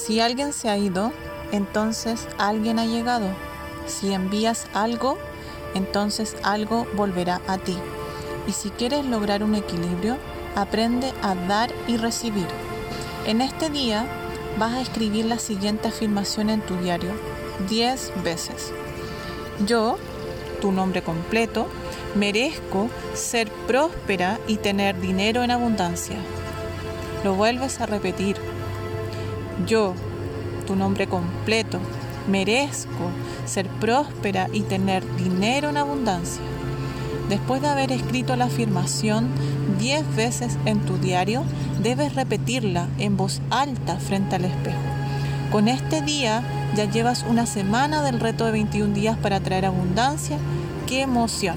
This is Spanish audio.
Si alguien se ha ido, entonces alguien ha llegado. Si envías algo, entonces algo volverá a ti. Y si quieres lograr un equilibrio, aprende a dar y recibir. En este día vas a escribir la siguiente afirmación en tu diario 10 veces. Yo, tu nombre completo, merezco ser próspera y tener dinero en abundancia. Lo vuelves a repetir. Yo, tu nombre completo, merezco ser próspera y tener dinero en abundancia. Después de haber escrito la afirmación 10 veces en tu diario, debes repetirla en voz alta frente al espejo. Con este día ya llevas una semana del reto de 21 días para traer abundancia. ¡Qué emoción!